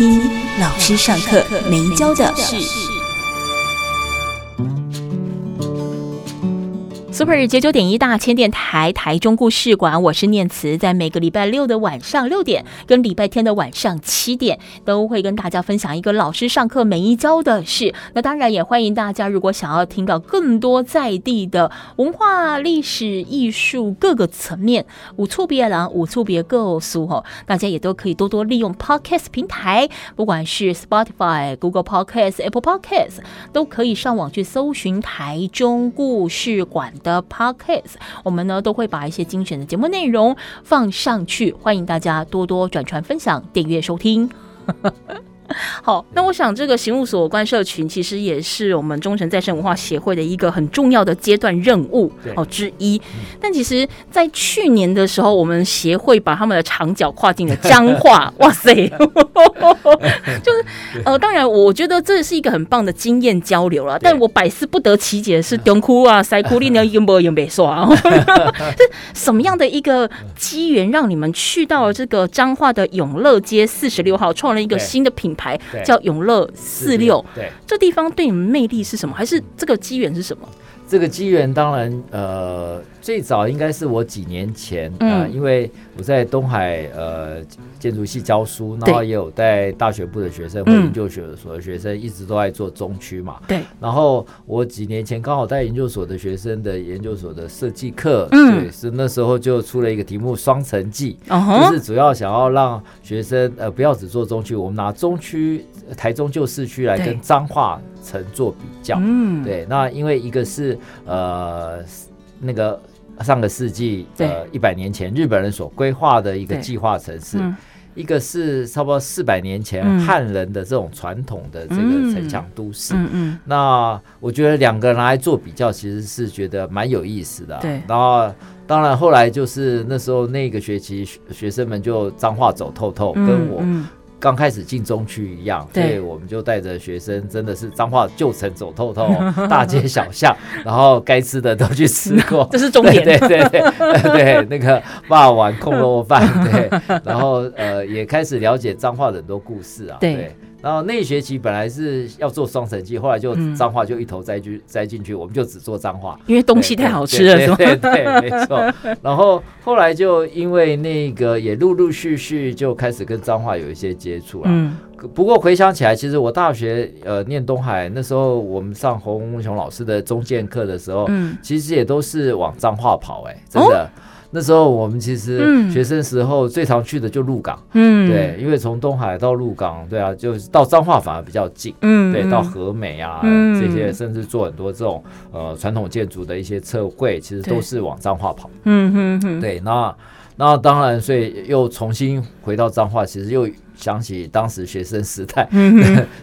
一老师上课没教的事。Super 九九点一大千电台台中故事馆，我是念慈，在每个礼拜六的晚上六点跟礼拜天的晚上七点，都会跟大家分享一个老师上课没教的事。那当然也欢迎大家，如果想要听到更多在地的文化、历史、艺术各个层面，五处别人，无处别告诉哦，大家也都可以多多利用 Podcast 平台，不管是 Spotify、Google Podcast、Apple Podcast，都可以上网去搜寻台中故事馆的。的 Podcast，我们呢都会把一些精选的节目内容放上去，欢迎大家多多转传、分享、订阅、收听。好，那我想这个刑务所关社群其实也是我们忠诚再生文化协会的一个很重要的阶段任务哦之一。嗯、但其实，在去年的时候，我们协会把他们的长脚跨进了彰化，哇塞！就是呃，当然，我觉得这是一个很棒的经验交流了。但我百思不得其解的是，中哭啊、塞哭，你呢有没有没刷？是什么样的一个机缘，让你们去到了这个彰化的永乐街四十六号，创了一个新的品牌？牌叫永乐四六，对，这地方对你们魅力是什么？还是这个机缘是什么？这个机缘当然，呃，最早应该是我几年前，嗯、呃，因为我在东海呃建筑系教书，然后也有带大学部的学生或研究所的学生，一直都在做中区嘛，对。然后我几年前刚好带研究所的学生的研究所的设计课，嗯，对，是那时候就出了一个题目《双城记》，就是主要想要让学生呃不要只做中区，我们拿中区。台中旧市区来跟彰化城做比较，嗯，对，那因为一个是呃那个上个世纪呃一百年前日本人所规划的一个计划城市，嗯、一个是差不多四百年前汉人的这种传统的这个城墙都市，嗯嗯，那我觉得两个人来做比较，其实是觉得蛮有意思的，对，然后当然后来就是那时候那个学期学生们就脏话走透透，跟我。刚开始进中区一样，所以我们就带着学生，真的是彰化旧城走透透，大街小巷，然后该吃的都去吃过，这是重点。对对对 对，那个霸碗控肉饭，对，然后呃也开始了解彰化的很多故事啊，对。对然后那一学期本来是要做双城记，后来就脏话就一头栽进栽进去，我们就只做脏话，因为东西太好吃了，对对，对对，没错。然后后来就因为那个也陆陆续续就开始跟脏话有一些接触了。嗯。不过回想起来，其实我大学呃念东海那时候，我们上洪文雄老师的中建课的时候，嗯，其实也都是往脏话跑，哎，真的。哦那时候我们其实学生时候最常去的就鹿港，嗯，对，因为从东海到鹿港，对啊，就是到彰化反而比较近，嗯，对，到和美啊、嗯、这些，甚至做很多这种呃传统建筑的一些测绘，其实都是往彰化跑，嗯嗯嗯，对，那那当然，所以又重新回到彰化，其实又。想起当时学生时代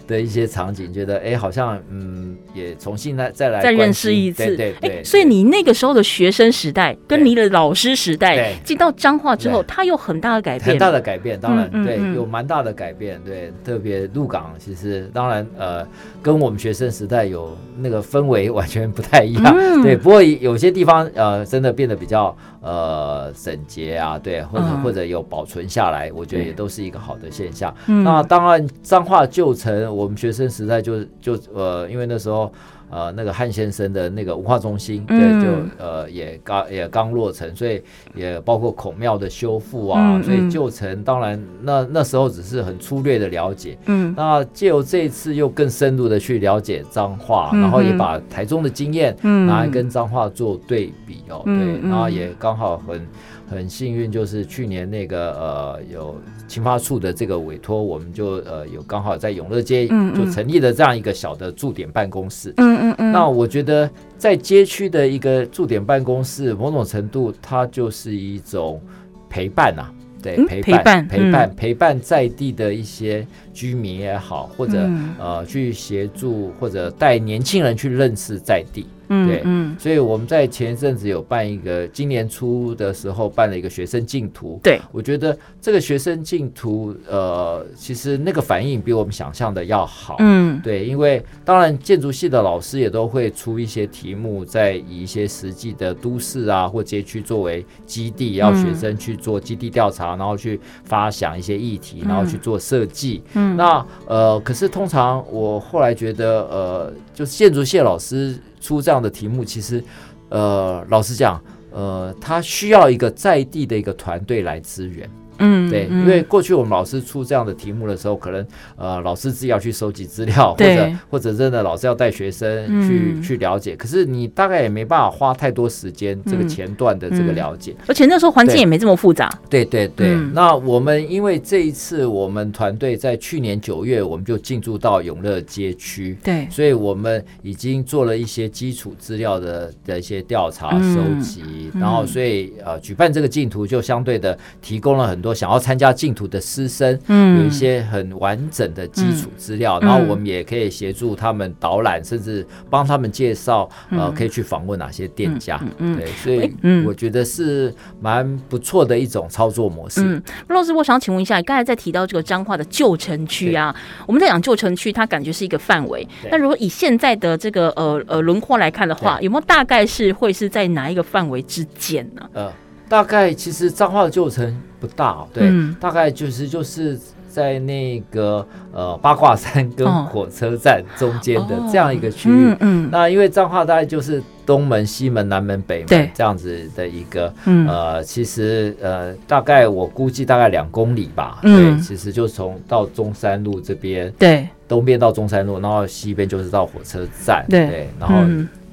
的一些场景，觉得哎，好像嗯，也重新来再来再认识一次，对对对。所以你那个时候的学生时代，跟你的老师时代，进到彰化之后，它有很大的改变，很大的改变，当然对，有蛮大的改变，对，特别鹿港，其实当然呃，跟我们学生时代有那个氛围完全不太一样，对。不过有些地方呃，真的变得比较呃整洁啊，对，或者或者有保存下来，我觉得也都是一个好的现象。嗯、那当然，彰化旧城，我们学生时代就就呃，因为那时候呃，那个汉先生的那个文化中心，对，就呃也刚也刚落成，所以也包括孔庙的修复啊，嗯、所以旧城当然那那时候只是很粗略的了解，嗯，那借由这一次又更深入的去了解彰化，嗯、然后也把台中的经验拿来跟彰化做对比哦，嗯、对，然后也刚好很。很幸运，就是去年那个呃有青发处的这个委托，我们就呃有刚好在永乐街就成立了这样一个小的驻点办公室。嗯嗯嗯。那我觉得在街区的一个驻点办公室，某种程度它就是一种陪伴呐、啊。对，嗯、陪伴陪伴陪伴、嗯、陪伴在地的一些居民也好，或者、嗯、呃去协助或者带年轻人去认识在地。嗯，对，嗯，所以我们在前一阵子有办一个，今年初的时候办了一个学生竞图。对，我觉得这个学生竞图，呃，其实那个反应比我们想象的要好。嗯，对，因为当然建筑系的老师也都会出一些题目，在以一些实际的都市啊或街区作为基地，要学生去做基地调查，嗯、然后去发想一些议题，然后去做设计。嗯，那呃，可是通常我后来觉得，呃，就是建筑谢老师。出这样的题目，其实，呃，老实讲，呃，他需要一个在地的一个团队来支援。嗯，对，因为过去我们老师出这样的题目的时候，可能呃老师自己要去收集资料，或者或者真的老师要带学生去、嗯、去了解，可是你大概也没办法花太多时间这个前段的这个了解，而且那时候环境也没这么复杂。对对对，那我们因为这一次我们团队在去年九月我们就进驻到永乐街区，对，所以我们已经做了一些基础资料的的一些调查收集，嗯、然后所以呃举办这个竞图就相对的提供了很多。想要参加净土的师生，嗯，有一些很完整的基础资料，嗯，然后我们也可以协助他们导览，嗯，甚至帮他们介绍，嗯，呃，可以去访问哪些店家，嗯，对，所以我觉得是蛮不错的一种操作模式。嗯，罗老师，我想请问一下，刚才在提到这个彰化的旧城区啊，我们在讲旧城区，它感觉是一个范围，那如果以现在的这个呃呃轮廓来看的话，有没有大概是会是在哪一个范围之间呢？呃。大概其实彰化的旧城不大，对，嗯、大概就是就是在那个呃八卦山跟火车站中间的这样一个区域。嗯，嗯，那因为彰化大概就是东门、西门、南门、北门这样子的一个，呃，其实呃大概我估计大概两公里吧。嗯、对，其实就从到中山路这边，对，东边到中山路，然后西边就是到火车站，对，对，然后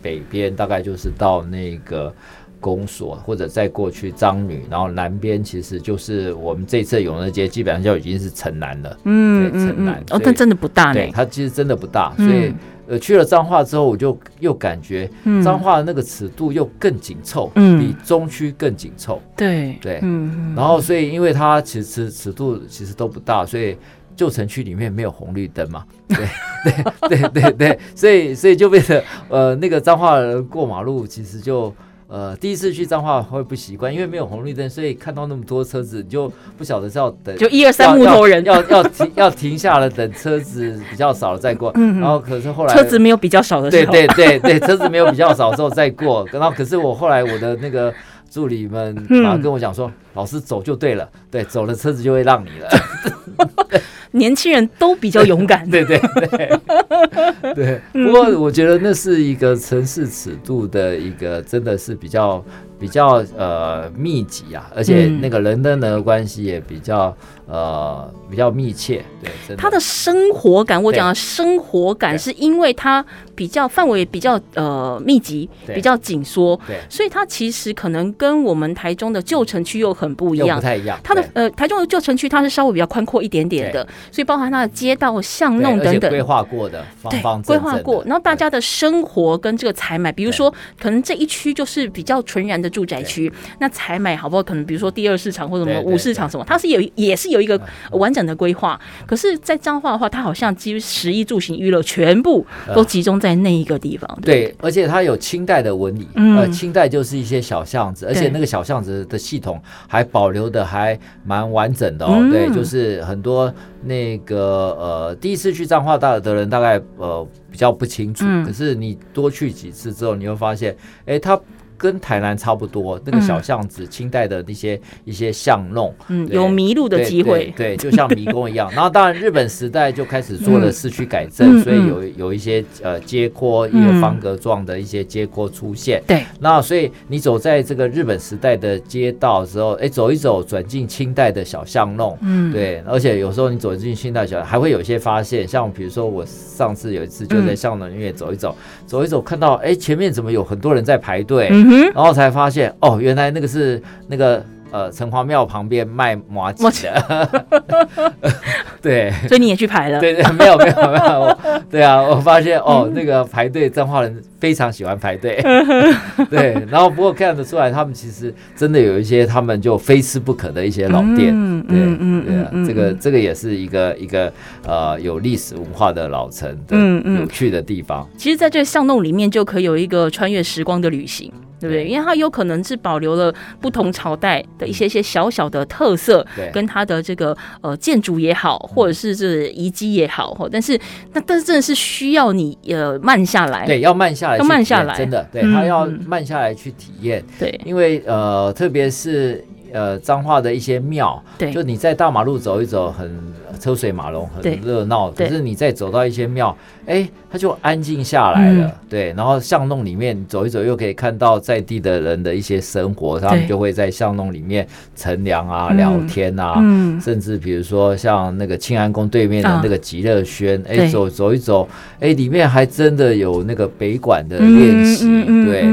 北边大概就是到那个。公所或者再过去彰女，然后南边其实就是我们这次永乐街，基本上就已经是城南了。嗯，城南哦，但真的不大呢。对，它其实真的不大，所以呃去了彰化之后，我就又感觉彰化的那个尺度又更紧凑，嗯，比中区更紧凑。对对，嗯，然后所以因为它其实尺度其实都不大，所以旧城区里面没有红绿灯嘛。对 对对对对，所以所以就变成呃那个彰化人过马路其实就。呃，第一次去彰化会不习惯，因为没有红绿灯，所以看到那么多车子，你就不晓得是要等，就一二三木头人要要，要停 要停下了，等车子比较少了再过。嗯，然后可是后来车子没有比较少的时候，对对对对，车子没有比较少的时候再过。然后可是我后来我的那个助理们马上跟我讲说，嗯、老师走就对了，对，走了车子就会让你了。年轻人都比较勇敢，对 对对对。不过我觉得那是一个城市尺度的一个，真的是比较比较呃密集啊，而且那个人跟人的关系也比较。呃，比较密切，对，他的。生活感，我讲的生活感，是因为它比较范围比较呃密集，比较紧缩，对，所以它其实可能跟我们台中的旧城区又很不一样，不太一样。它的呃台中的旧城区，它是稍微比较宽阔一点点的，所以包含它的街道巷弄等等，规划过的，方方规划过。然后大家的生活跟这个采买，比如说可能这一区就是比较纯然的住宅区，那采买好不好？可能比如说第二市场或者什么五市场什么，它是有也是有一个完整的规划，可是，在彰化的话，它好像基于十一住行娱乐全部都集中在那一个地方。呃、对，对，而且它有清代的纹理，嗯、呃，清代就是一些小巷子，而且那个小巷子的系统还保留的还蛮完整的哦。嗯、对，就是很多那个呃，第一次去彰化大的人大概呃比较不清楚，嗯、可是你多去几次之后，你会发现，哎，它。跟台南差不多，那个小巷子，清代的那些一些巷弄，嗯，有迷路的机会，对，就像迷宫一样。然后当然日本时代就开始做了市区改正，所以有有一些呃街廓，一个方格状的一些街廓出现。对，那所以你走在这个日本时代的街道的时候，哎，走一走，转进清代的小巷弄，嗯，对，而且有时候你走进清代小，还会有一些发现，像比如说我上次有一次就在巷弄里面走一走，走一走，看到哎前面怎么有很多人在排队。然后才发现，哦，原来那个是那个呃城隍庙旁边卖麻糬的，对，所以你也去排了？对对，没有没有没有，对啊，我发现哦，那个排队彰化人非常喜欢排队，对，然后不过看得出来，他们其实真的有一些他们就非吃不可的一些老店，嗯嗯嗯，对啊，这个这个也是一个一个呃有历史文化的老城的有趣的地方。其实，在这个巷弄里面就可以有一个穿越时光的旅行。对不对？因为它有可能是保留了不同朝代的一些些小小的特色，跟它的这个呃建筑也好，或者是这遗迹也好，但是那但是真的是需要你呃慢下来，对，要慢下来，要慢下来，真的，对，他要慢下来去体验，对，因为呃，特别是呃彰化的一些庙，对，就你在大马路走一走，很车水马龙，很热闹，可是你再走到一些庙。哎，他就安静下来了，嗯、对。然后巷弄里面走一走，又可以看到在地的人的一些生活，他们就会在巷弄里面乘凉啊、嗯、聊天啊，嗯、甚至比如说像那个庆安宫对面的那个极乐轩，哎、啊，走走一走，哎，里面还真的有那个北管的练习，对，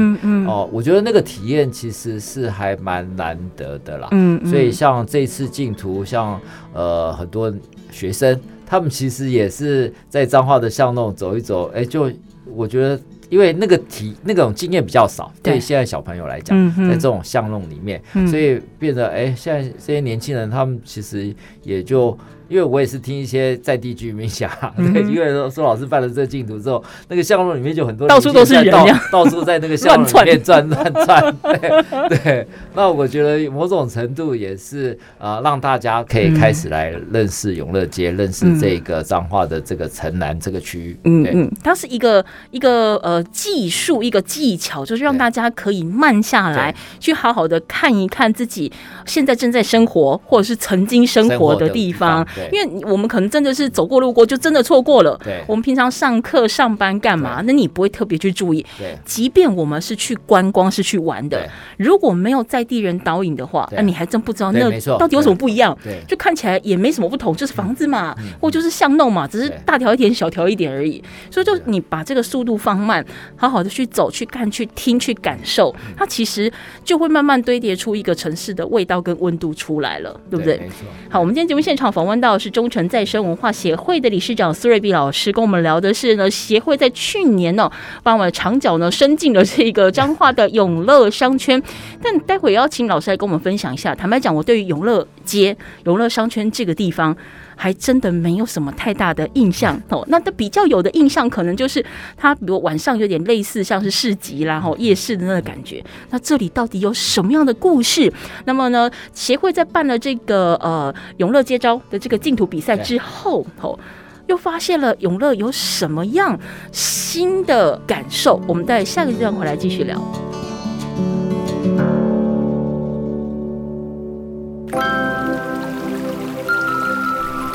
哦，我觉得那个体验其实是还蛮难得的啦。嗯，嗯。所以像这次净土，像呃很多学生。他们其实也是在彰化的巷弄走一走，哎，就我觉得，因为那个体那种经验比较少，对现在小朋友来讲，在这种巷弄里面，所以变得哎，现在这些年轻人他们其实也就。因为我也是听一些在地居民讲，对，因为说老师办了这个禁毒之后，那个巷弄里面就很多到处都是人，到处在那个巷弄里面转转转，对对。那我觉得某种程度也是啊，让大家可以开始来认识永乐街，认识这个彰化的这个城南这个区域。嗯嗯，它是一个一个呃技术，一个技巧，就是让大家可以慢下来，去好好的看一看自己现在正在生活或者是曾经生活的地方。因为我们可能真的是走过路过，就真的错过了。对，我们平常上课上班干嘛？那你不会特别去注意。对，即便我们是去观光，是去玩的，如果没有在地人导引的话，那你还真不知道那到底有什么不一样。对，就看起来也没什么不同，就是房子嘛，或就是巷弄嘛，只是大条一点、小条一点而已。所以，就你把这个速度放慢，好好的去走、去看、去听、去感受，它其实就会慢慢堆叠出一个城市的味道跟温度出来了，对不对？好，我们今天节目现场访问到。是忠诚再生文化协会的理事长苏瑞碧老师跟我们聊的是呢，协会在去年呢，把我们的长角呢伸进了这个彰化的永乐商圈。但待会邀请老师来跟我们分享一下。坦白讲，我对于永乐街、永乐商圈这个地方。还真的没有什么太大的印象哦。那他比较有的印象，可能就是他，比如晚上有点类似像是市集啦、吼夜市的那个感觉。那这里到底有什么样的故事？那么呢，协会在办了这个呃永乐接招的这个净土比赛之后，吼又发现了永乐有什么样新的感受？我们在下个阶段回来继续聊。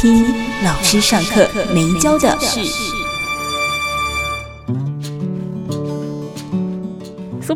听老师上课没教的事。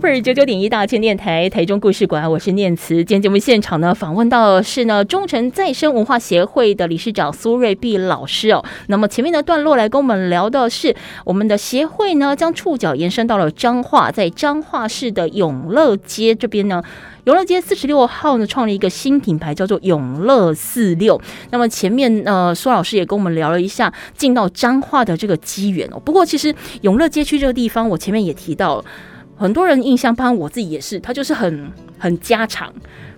九九点一大千电台台中故事馆，我是念慈。今天节目现场呢，访问到的是呢忠诚再生文化协会的理事长苏瑞碧老师哦。那么前面的段落来跟我们聊的是，我们的协会呢将触角延伸到了彰化，在彰化市的永乐街这边呢。永乐街四十六号呢，创了一个新品牌，叫做永乐四六。那么前面呃，苏老师也跟我们聊了一下进到彰化的这个机缘哦。不过其实永乐街区这个地方，我前面也提到，很多人印象，包括我自己也是，他就是很很家常，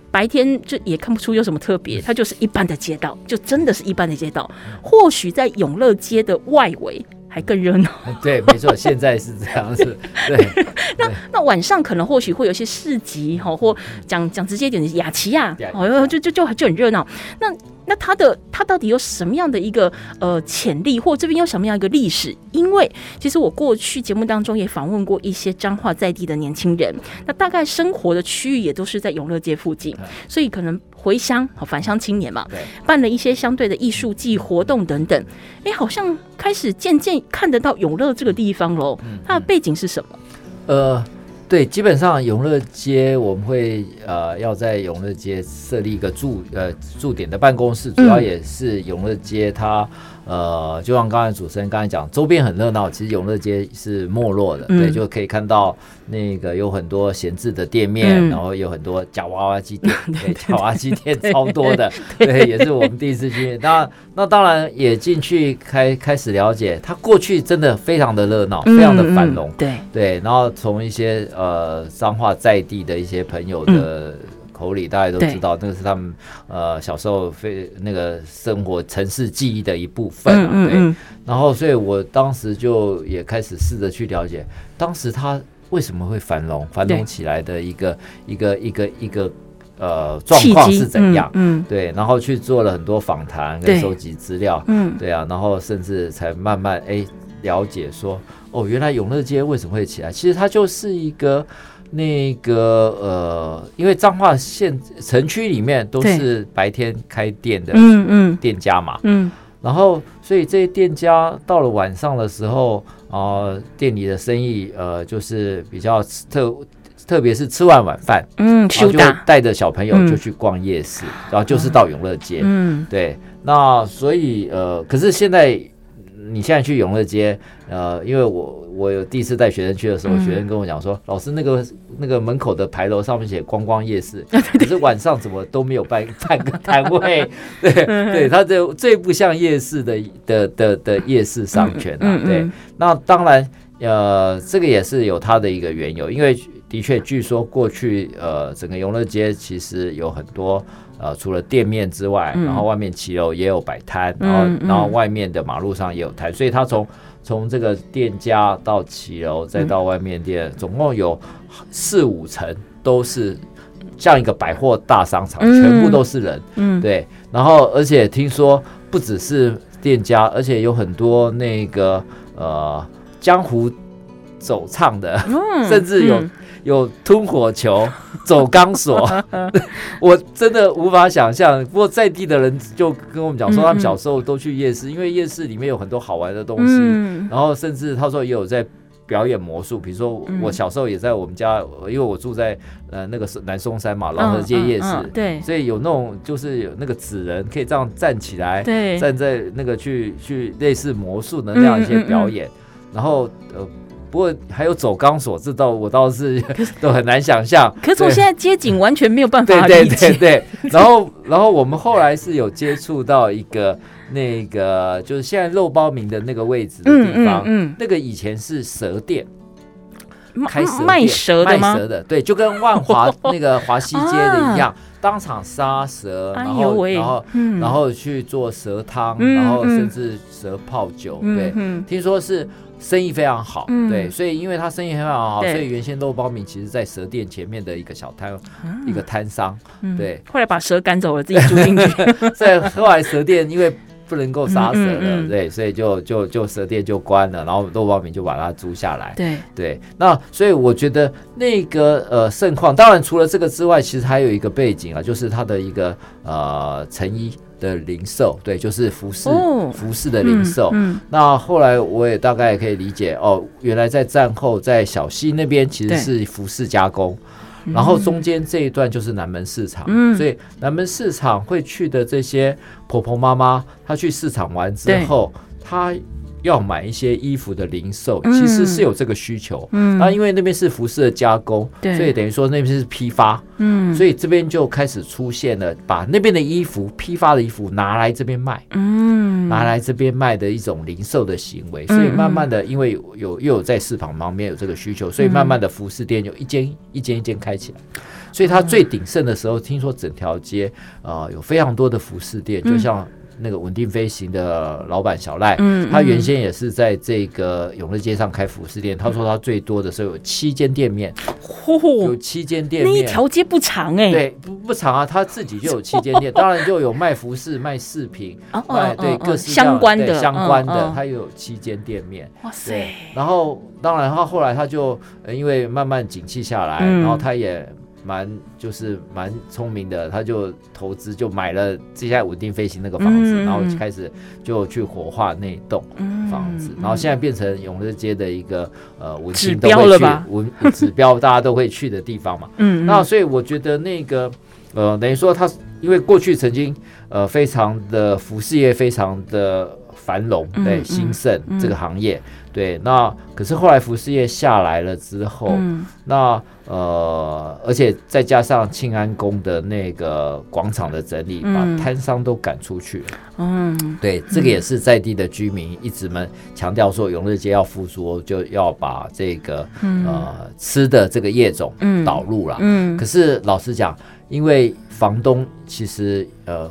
白天就也看不出有什么特别，它就是一般的街道，就真的是一般的街道。或许在永乐街的外围。还更热闹，对，没错，现在是这样子。对，那那晚上可能或许会有一些市集哈，或讲讲直接一点的雅琪亚，哦，就就就就很热闹。那那它的它到底有什么样的一个呃潜力，或这边有什么样一个历史？因为其实我过去节目当中也访问过一些彰化在地的年轻人，那大概生活的区域也都是在永乐街附近，所以可能。回乡，好返乡青年嘛，办了一些相对的艺术季活动等等，哎，好像开始渐渐看得到永乐这个地方喽。它的背景是什么？呃。对，基本上永乐街我们会呃要在永乐街设立一个驻呃驻点的办公室，主要也是永乐街它。呃，就像刚才主持人刚才讲，周边很热闹，其实永乐街是没落的，嗯、对，就可以看到那个有很多闲置的店面，嗯、然后有很多假娃娃机店，对，假娃娃机店超多的，对，对，也是我们第一次去。那那当然也进去开开始了解，它过去真的非常的热闹，非常的繁荣，对对。然后从一些呃彰化在地的一些朋友的。嗯口里大家都知道，那个是他们呃小时候非那个生活城市记忆的一部分啊。嗯嗯嗯对，然后所以我当时就也开始试着去了解，当时他为什么会繁荣繁荣起来的一个一个一个一个呃状况是怎样？嗯，对，然后去做了很多访谈跟收集资料。嗯，对啊，然后甚至才慢慢哎了解说，哦，原来永乐街为什么会起来？其实它就是一个。那个呃，因为彰化县城区里面都是白天开店的，嗯嗯，店家嘛，嗯，然后所以这些店家到了晚上的时候，啊、呃，店里的生意呃，就是比较特，特别是吃完晚饭，嗯，然后就带着小朋友就去逛夜市，嗯、然后就是到永乐街，嗯，对，那所以呃，可是现在。你现在去永乐街，呃，因为我我有第一次带学生去的时候，嗯、学生跟我讲说，老师那个那个门口的牌楼上面写观光夜市，可是晚上怎么都没有办 半个摊位？对对，它这最不像夜市的的的的夜市商圈啊。对，那当然，呃，这个也是有它的一个缘由，因为的确据说过去呃整个永乐街其实有很多。呃，除了店面之外，然后外面骑楼也有摆摊，嗯、然后然后外面的马路上也有摊，嗯、所以他从从这个店家到骑楼再到外面店，嗯、总共有四五层都是像一个百货大商场，嗯、全部都是人，嗯，对。然后而且听说不只是店家，而且有很多那个呃江湖走唱的，嗯、甚至有。嗯有吞火球、走钢索，我真的无法想象。不过在地的人就跟我们讲说，他们小时候都去夜市，因为夜市里面有很多好玩的东西。然后甚至他说也有在表演魔术，比如说我小时候也在我们家，因为我住在呃那个是南松山嘛，老河街夜市，对，所以有那种就是有那个纸人可以这样站起来，对站在那个去去类似魔术的那样一些表演，然后呃。不过还有走钢索，这倒我倒是 都很难想象。可是我现在街景完全没有办法理解。对对对对。然后 然后我们后来是有接触到一个那个就是现在肉包明的那个位置的地方，嗯，嗯，嗯，那个以前是蛇店，开蛇店卖蛇的吗？卖蛇的，对，就跟万华那个华西街的一样，当场杀蛇，然后然后然后去做蛇汤，然后甚至蛇泡酒，对，听说是。生意非常好，嗯、对，所以因为他生意非常好，所以原先肉包米其实在蛇店前面的一个小摊，嗯、一个摊商，对、嗯，后来把蛇赶走了，自己住进去。在后来蛇店因为不能够杀蛇了，对，所以就就就蛇店就关了，然后肉包米就把它租下来。对。对，那所以我觉得那个呃盛况，当然除了这个之外，其实还有一个背景啊，就是它的一个呃成衣。的零售，对，就是服饰，哦、服饰的零售。嗯嗯、那后来我也大概可以理解，哦，原来在战后在小溪那边其实是服饰加工，然后中间这一段就是南门市场，嗯、所以南门市场会去的这些婆婆妈妈，她去市场完之后，她。要买一些衣服的零售，其实是有这个需求。嗯，那因为那边是服饰的加工，对，所以等于说那边是批发。嗯，所以这边就开始出现了，把那边的衣服批发的衣服拿来这边卖。嗯，拿来这边卖的一种零售的行为。所以慢慢的，因为有又有在市场旁边有这个需求，所以慢慢的服饰店就一间一间一间开起来。所以它最鼎盛的时候，听说整条街啊有非常多的服饰店，就像。那个稳定飞行的老板小赖，嗯，他原先也是在这个永乐街上开服饰店。他说他最多的时候有七间店面，有七间店面，那一条街不长哎，对，不不长啊，他自己就有七间店，当然就有卖服饰、卖饰品，卖对各式相关的相关的，他有七间店面。哇塞！然后当然他后来他就因为慢慢景气下来，然后他也。蛮就是蛮聪明的，他就投资就买了接下来稳定飞行那个房子，嗯、然后开始就去火化那栋房子，嗯、然后现在变成永乐街的一个呃文青都会去文指标，大家都会去的地方嘛。嗯，那所以我觉得那个呃等于说他因为过去曾经呃非常的服饰业非常的繁荣对兴盛这个行业。对，那可是后来服饰业下来了之后，嗯、那呃，而且再加上庆安宫的那个广场的整理，嗯、把摊商都赶出去了。嗯，对，这个也是在地的居民一直们强调说，永乐街要复苏，就要把这个、嗯、呃吃的这个业种导入了。嗯，可是老实讲，因为房东其实呃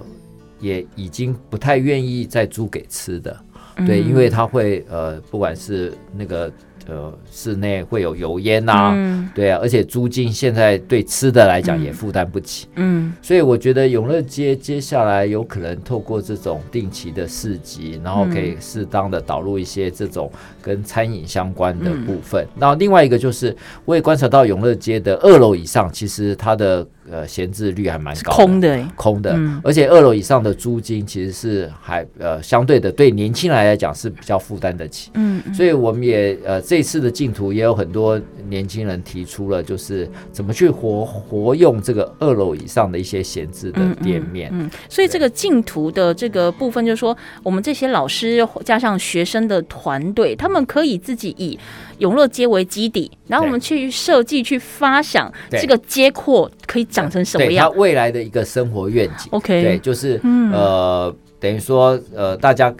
也已经不太愿意再租给吃的。对，因为它会呃，不管是那个呃，室内会有油烟呐、啊，嗯、对啊，而且租金现在对吃的来讲也负担不起，嗯，所以我觉得永乐街接下来有可能透过这种定期的市集，然后可以适当的导入一些这种跟餐饮相关的部分。那、嗯、另外一个就是，我也观察到永乐街的二楼以上，其实它的。呃，闲置率还蛮高的，空的，空的，嗯、而且二楼以上的租金其实是还呃相对的，对年轻人来讲是比较负担得起。嗯，所以我们也呃这次的竞图也有很多年轻人提出了，就是怎么去活活用这个二楼以上的一些闲置的店面。嗯，嗯，嗯，所以这个净土的这个部分，就是说我们这些老师加上学生的团队，他们可以自己以。永乐街为基底，然后我们去设计、去发想这个街廓可以长成什么样？它未来的一个生活愿景。OK，对，就是、嗯、呃，等于说呃，大家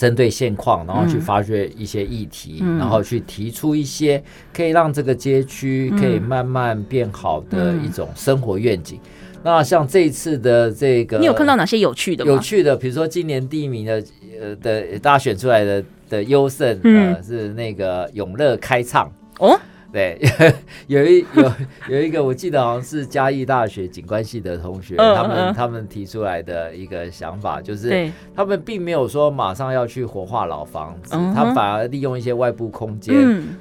针对现况，然后去发掘一些议题，嗯、然后去提出一些可以让这个街区可以慢慢变好的一种生活愿景。嗯、那像这一次的这个，你有看到哪些有趣的吗？有趣的，比如说今年第一名的呃的大家选出来的。的优胜，呃，是那个永乐开唱哦，对，有一有有一个，我记得好像是嘉义大学景观系的同学，他们他们提出来的一个想法，就是他们并没有说马上要去活化老房子，他反而利用一些外部空间，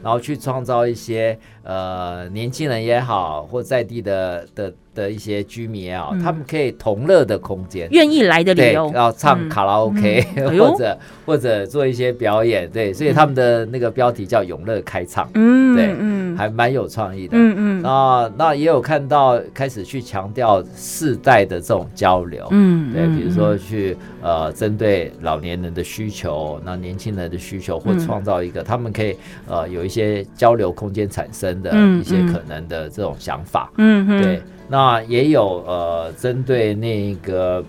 然后去创造一些呃年轻人也好，或在地的的。的一些居民也好，他们可以同乐的空间，愿意来的理由，然后唱卡拉 OK，或者或者做一些表演，对，所以他们的那个标题叫“永乐开唱”，嗯，对，嗯，还蛮有创意的，嗯嗯，那那也有看到开始去强调世代的这种交流，嗯，对，比如说去呃针对老年人的需求，那年轻人的需求，或创造一个他们可以呃有一些交流空间产生的一些可能的这种想法，嗯，对。那也有呃，针对那个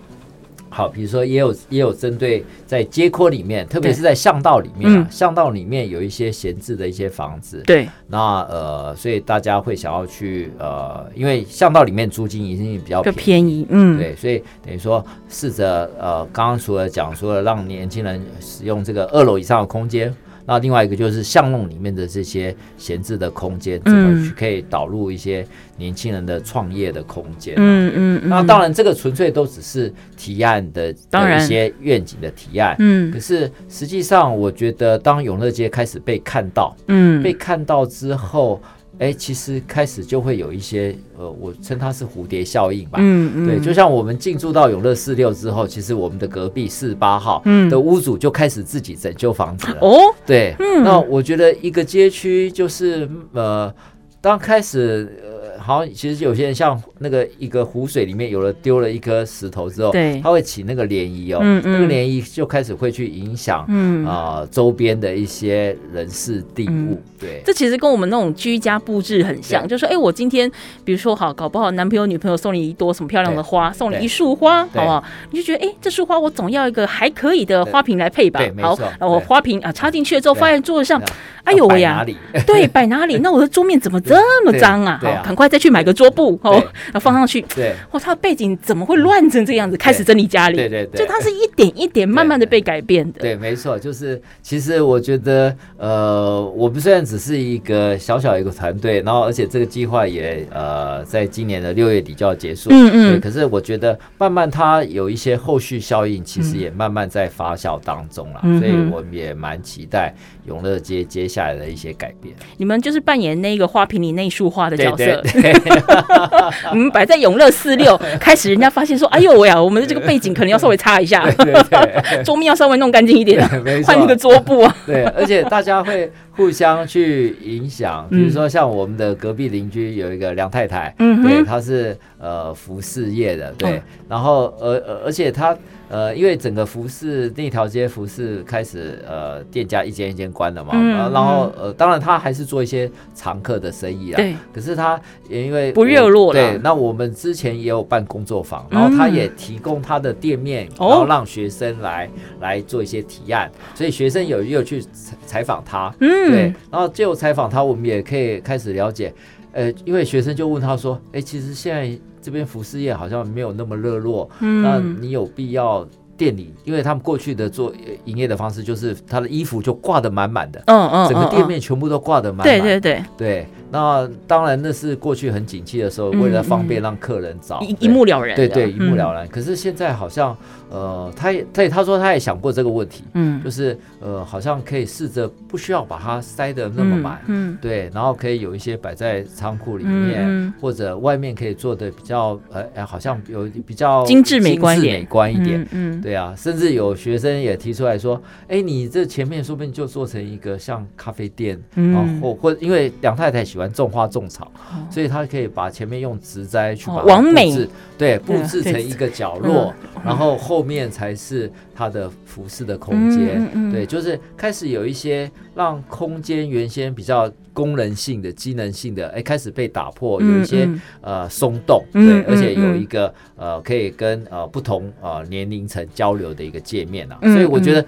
好，比如说也有也有针对在街廓里面，特别是在巷道里面啊，巷道里面有一些闲置的一些房子。对，那呃，所以大家会想要去呃，因为巷道里面租金一定比较便宜，嗯，对，所以等于说试着呃，刚刚除了讲说了让年轻人使用这个二楼以上的空间。那另外一个就是巷弄里面的这些闲置的空间，怎么去可以导入一些年轻人的创业的空间？嗯嗯。那当然，这个纯粹都只是提案的当然一些愿景的提案。嗯。可是实际上，我觉得当永乐街开始被看到，嗯，被看到之后。哎，其实开始就会有一些，呃，我称它是蝴蝶效应吧。嗯嗯。对，就像我们进驻到永乐四六之后，其实我们的隔壁四十八号的屋主就开始自己整修房子了。哦。对。嗯。那我觉得一个街区就是，呃，当开始。好，其实有些人像那个一个湖水里面有了丢了一颗石头之后，对，它会起那个涟漪哦，嗯嗯、那个涟漪就开始会去影响啊、嗯。呃、周边的一些人事地物，嗯、对，这其实跟我们那种居家布置很像，就是说，哎，我今天比如说好，搞不好男朋友女朋友送你一朵什么漂亮的花，送你一束花，好不好？你就觉得，哎，这束花我总要一个还可以的花瓶来配吧，好，那我花瓶啊插进去了之后，发现桌子上，哎呦喂呀，对，摆哪里？那我的桌面怎么这么脏啊？好，赶快。再去买个桌布哦，然后放上去。对，哇，它的背景怎么会乱成这样子？开始整理家里，对对对，就它是一点一点慢慢的被改变的。对，没错，就是其实我觉得，呃，我们虽然只是一个小小一个团队，然后而且这个计划也呃，在今年的六月底就要结束。嗯嗯。对，可是我觉得慢慢它有一些后续效应，其实也慢慢在发酵当中了。所以我们也蛮期待永乐街接下下来的一些改变。你们就是扮演那个花瓶里那束花的角色，对对对你 们摆在永乐四六，开始人家发现说：“哎呦喂呀，我们的这个背景可能要稍微擦一下，桌面要稍微弄干净一点，换一个桌布啊。”对，而且大家会互相去影响，比如说像我们的隔壁邻居有一个梁太太，嗯，对，她是呃服饰业的，对，嗯、然后而而且她。呃，因为整个服饰那条街服饰开始呃店家一间一间关了嘛，然后呃当然她还是做一些常客的生意啊，对。可是她也因为不热络了，对。那我们之前也有办工作坊，然后他也提供他的店面，嗯、然后让学生来、哦、来做一些提案，所以学生有又去采访他，嗯，对。然后就采访他，我们也可以开始了解，呃，因为学生就问他说，哎，其实现在。这边服饰业好像没有那么热络，嗯，那你有必要店里，因为他们过去的做营业的方式就是他的衣服就挂得满满的，嗯嗯，整个店面全部都挂得满满，对对对。对。那当然那是过去很景气的时候，为了方便让客人找一一目了然，对对，一目了然。可是现在好像。呃，他也他也他说他也想过这个问题，嗯，就是呃，好像可以试着不需要把它塞得那么满，嗯，对，然后可以有一些摆在仓库里面，嗯，或者外面可以做的比较呃，好像有比较精致美观美观一点，嗯，对啊，甚至有学生也提出来说，哎，你这前面说不定就做成一个像咖啡店，嗯，或或因为梁太太喜欢种花种草，所以她可以把前面用植栽去把它布置，对，布置成一个角落，然后后。面才是它的服饰的空间，对，就是开始有一些让空间原先比较功能性的、机能性的，哎，开始被打破，有一些、嗯、呃松动，对，嗯、而且有一个呃可以跟呃不同呃年龄层交流的一个界面啊，嗯、所以我觉得。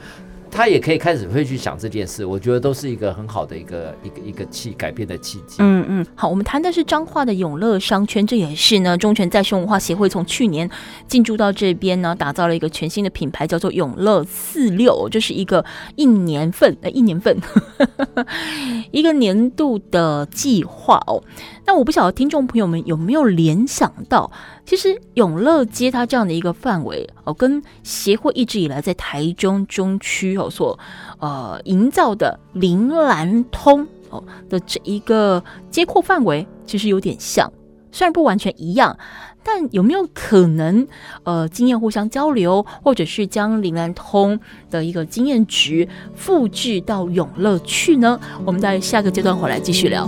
他也可以开始会去想这件事，我觉得都是一个很好的一个一个一个契改变的契机。嗯嗯，好，我们谈的是彰化的永乐商圈，这也是呢忠诚再生文化协会从去年进驻到这边呢，打造了一个全新的品牌，叫做永乐四六，这是一个一年份呃一年份 一个年度的计划哦。那我不晓得听众朋友们有没有联想到，其实永乐街它这样的一个范围哦，跟协会一直以来在台中中区哦所呃营造的林兰通哦的这一个街廓范围，其实有点像，虽然不完全一样，但有没有可能呃经验互相交流，或者是将林兰通的一个经验值复制到永乐去呢？我们在下个阶段回来继续聊。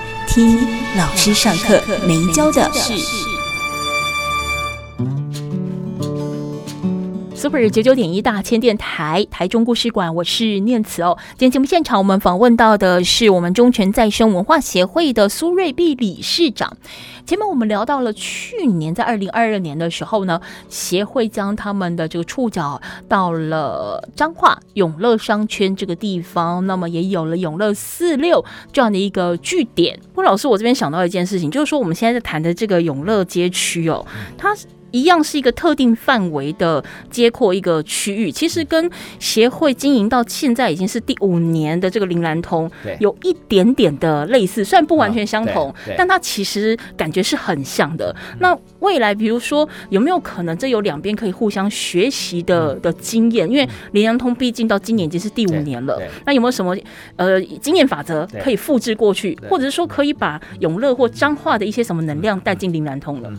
听老师上课没教的事。Super 九九点一大千电台台中故事馆，我是念慈哦。今天节目现场，我们访问到的是我们中泉再生文化协会的苏瑞碧理事长。前面我们聊到了去年在二零二二年的时候呢，协会将他们的这个触角到了彰化永乐商圈这个地方，那么也有了永乐四六这样的一个据点。温老师，我这边想到一件事情，就是说我们现在在谈的这个永乐街区哦，它。一样是一个特定范围的接阔，一个区域，其实跟协会经营到现在已经是第五年的这个林兰通，有一点点的类似，虽然不完全相同，但它其实感觉是很像的。那未来，比如说有没有可能这有两边可以互相学习的的经验？因为林兰通毕竟到今年已经是第五年了，那有没有什么呃经验法则可以复制过去，或者是说可以把永乐或彰化的一些什么能量带进林兰通了？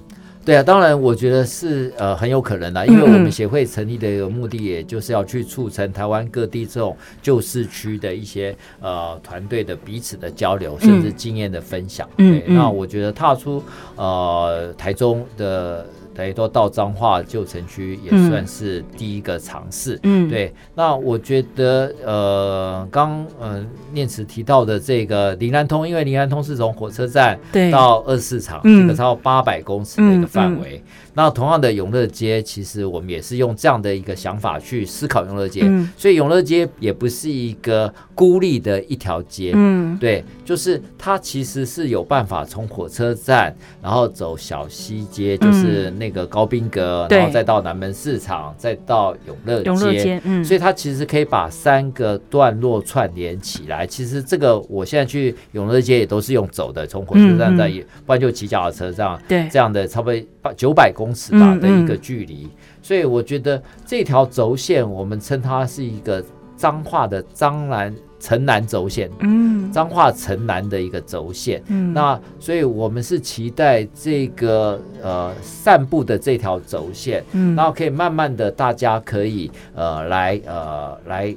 对啊，当然，我觉得是呃很有可能的，因为我们协会成立的一个目的，也就是要去促成台湾各地这种旧市区的一些呃团队的彼此的交流，甚至经验的分享。对，那我觉得踏出呃台中的。等于说到彰化旧城区也算是第一个尝试。嗯，对。那我觉得，呃，刚呃念慈提到的这个林兰通，因为林兰通是从火车站到二市场，这个超过八百公尺的一个范围。那同样的永乐街，其实我们也是用这样的一个想法去思考永乐街，嗯、所以永乐街也不是一个孤立的一条街，嗯，对，就是它其实是有办法从火车站，然后走小西街，就是那个高宾阁，嗯、然后再到南门市场，再到永乐街，永乐街，嗯，所以它其实可以把三个段落串联起来。其实这个我现在去永乐街也都是用走的，从火车站再，嗯、不然就骑脚踏车这样，对，这样的差不多八九百公尺吧的一个距离，嗯嗯，所以我觉得这条轴线我们称它是一个彰化的彰南城南轴线，嗯，彰化城南的一个轴线，嗯，那所以我们是期待这个呃散步的这条轴线，嗯，然后可以慢慢的大家可以呃来呃来。来，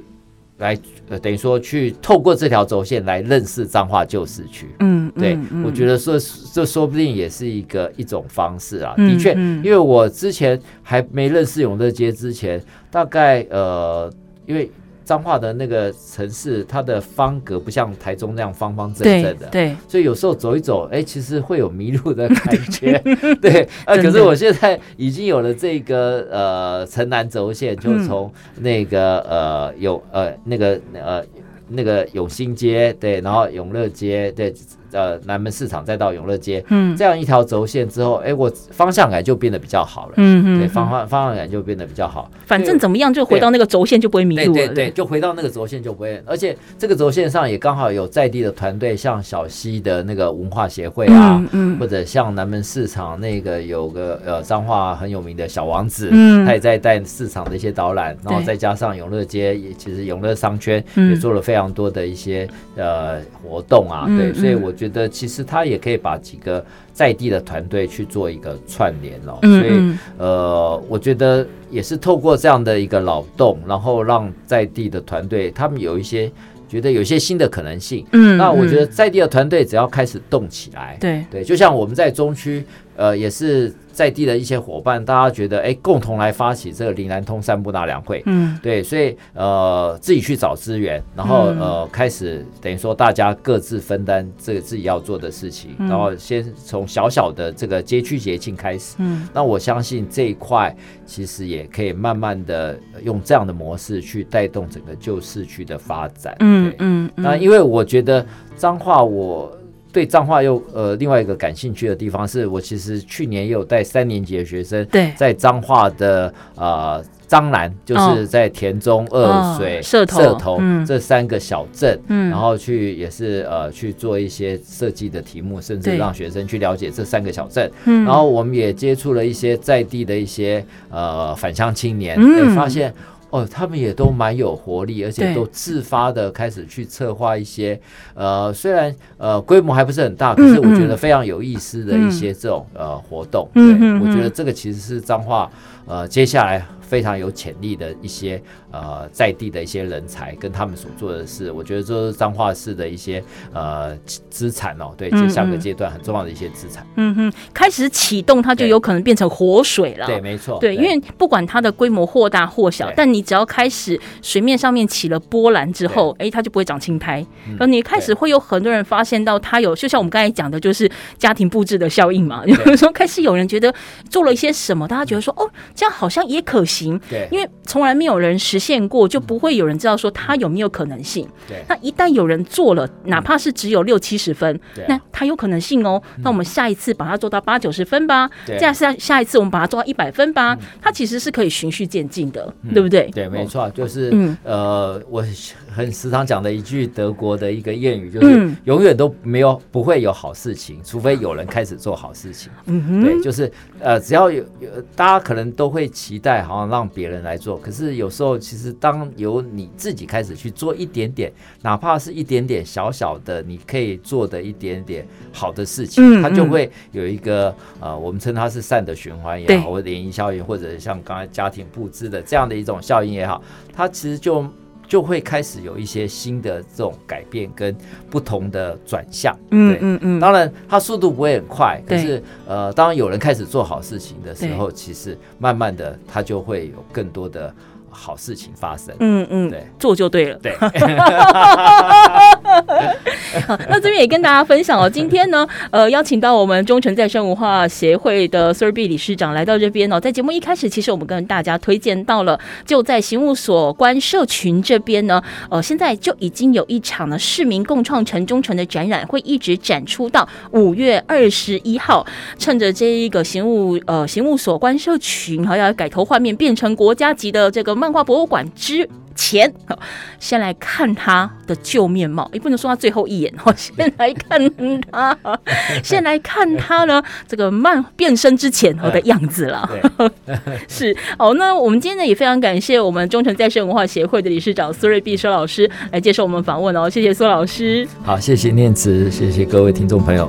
呃，等于说去透过这条轴线来认识彰化旧市区，嗯，对，嗯嗯、我觉得说这说不定也是一个一种方式啊。嗯、的确，因为我之前还没认识永乐街之前，大概呃，因为。彰化的那个城市，它的方格不像台中那样方方正正的，对，对，所以有时候走一走，哎、欸，其实会有迷路的感觉，对，啊，可是我现在已经有了这个呃城南轴线，就从那个呃有呃那个呃那个永兴街，对，然后永乐街，对。呃，南门市场再到永乐街，嗯，这样一条轴线之后，哎，我方向感就变得比较好了，嗯嗯，对，方方方向感就变得比较好。反正怎么样，就回到那个轴线就不会迷路了，对对对，就回到那个轴线就不会。而且这个轴线上也刚好有在地的团队，像小溪的那个文化协会啊，嗯，或者像南门市场那个有个呃彰化很有名的小王子，嗯，他也在带市场的一些导览，然后再加上永乐街，也其实永乐商圈也做了非常多的一些呃活动啊，对，所以我。觉得其实他也可以把几个在地的团队去做一个串联哦，所以呃，我觉得也是透过这样的一个劳动，然后让在地的团队他们有一些觉得有一些新的可能性。嗯，那我觉得在地的团队只要开始动起来，对。对，就像我们在中区，呃，也是。在地的一些伙伴，大家觉得哎，共同来发起这个林南通散步纳凉会，嗯，对，所以呃，自己去找资源，然后呃，开始等于说大家各自分担这个自己要做的事情，嗯、然后先从小小的这个街区节庆开始，嗯，那我相信这一块其实也可以慢慢的用这样的模式去带动整个旧市区的发展，嗯嗯，那因为我觉得彰化我。对彰化又呃另外一个感兴趣的地方是，我其实去年也有带三年级的学生在彰化的呃彰南，就是在田中、二水、社头这三个小镇，然后去也是呃去做一些设计的题目，甚至让学生去了解这三个小镇。然后我们也接触了一些在地的一些呃返乡青年，也发现。哦，他们也都蛮有活力，而且都自发的开始去策划一些，呃，虽然呃规模还不是很大，可是我觉得非常有意思的一些这种、嗯、呃活动。对，我觉得这个其实是彰化呃接下来。非常有潜力的一些呃在地的一些人才跟他们所做的事，我觉得这是彰化市的一些呃资产哦，对，这下个阶段很重要的一些资产。嗯哼，开始启动它就有可能变成活水了。对，没错。对，因为不管它的规模或大或小，但你只要开始水面上面起了波澜之后，哎，它就不会长青苔。而你开始会有很多人发现到它有，就像我们刚才讲的，就是家庭布置的效应嘛。有时候开始有人觉得做了一些什么，大家觉得说哦，这样好像也可行。对，因为从来没有人实现过，就不会有人知道说他有没有可能性。对，那一旦有人做了，哪怕是只有六七十分，那他有可能性哦。那我们下一次把它做到八九十分吧，这样下下一次我们把它做到一百分吧，它其实是可以循序渐进的，对不对？对，没错，就是呃，我很时常讲的一句德国的一个谚语，就是永远都没有不会有好事情，除非有人开始做好事情。嗯，对，就是呃，只要有有大家可能都会期待，好像。让别人来做，可是有时候其实当由你自己开始去做一点点，哪怕是一点点小小的，你可以做的一点点好的事情，嗯嗯、它就会有一个呃，我们称它是善的循环也好，或者涟漪效应，或者像刚才家庭布置的这样的一种效应也好，它其实就就会开始有一些新的这种改变跟不同的转向。嗯嗯嗯，当然它速度不会很快，对可是呃，当有人开始做好事情的时候，其实慢慢的它就会有更多的。好事情发生，嗯嗯，对，做就对了，对。好，那这边也跟大家分享哦，今天呢，呃，邀请到我们中诚再生文化协会的 Sir B 理事长来到这边哦，在节目一开始，其实我们跟大家推荐到了，就在刑务所关社群这边呢，呃，现在就已经有一场呢市民共创城中城的展览，会一直展出到五月二十一号，趁着这一个刑务呃刑务所关社群还要改头换面，变成国家级的这个漫画博物馆之前，先来看他的旧面貌，也不能说他最后一眼哦。先来看他，先来看他呢，这个漫变身之前的样子了。是哦，那我们今天呢也非常感谢我们中诚再生文化协会的理事长苏瑞碧苏老师来接受我们访问哦，谢谢苏老师。好，谢谢念慈，谢谢各位听众朋友。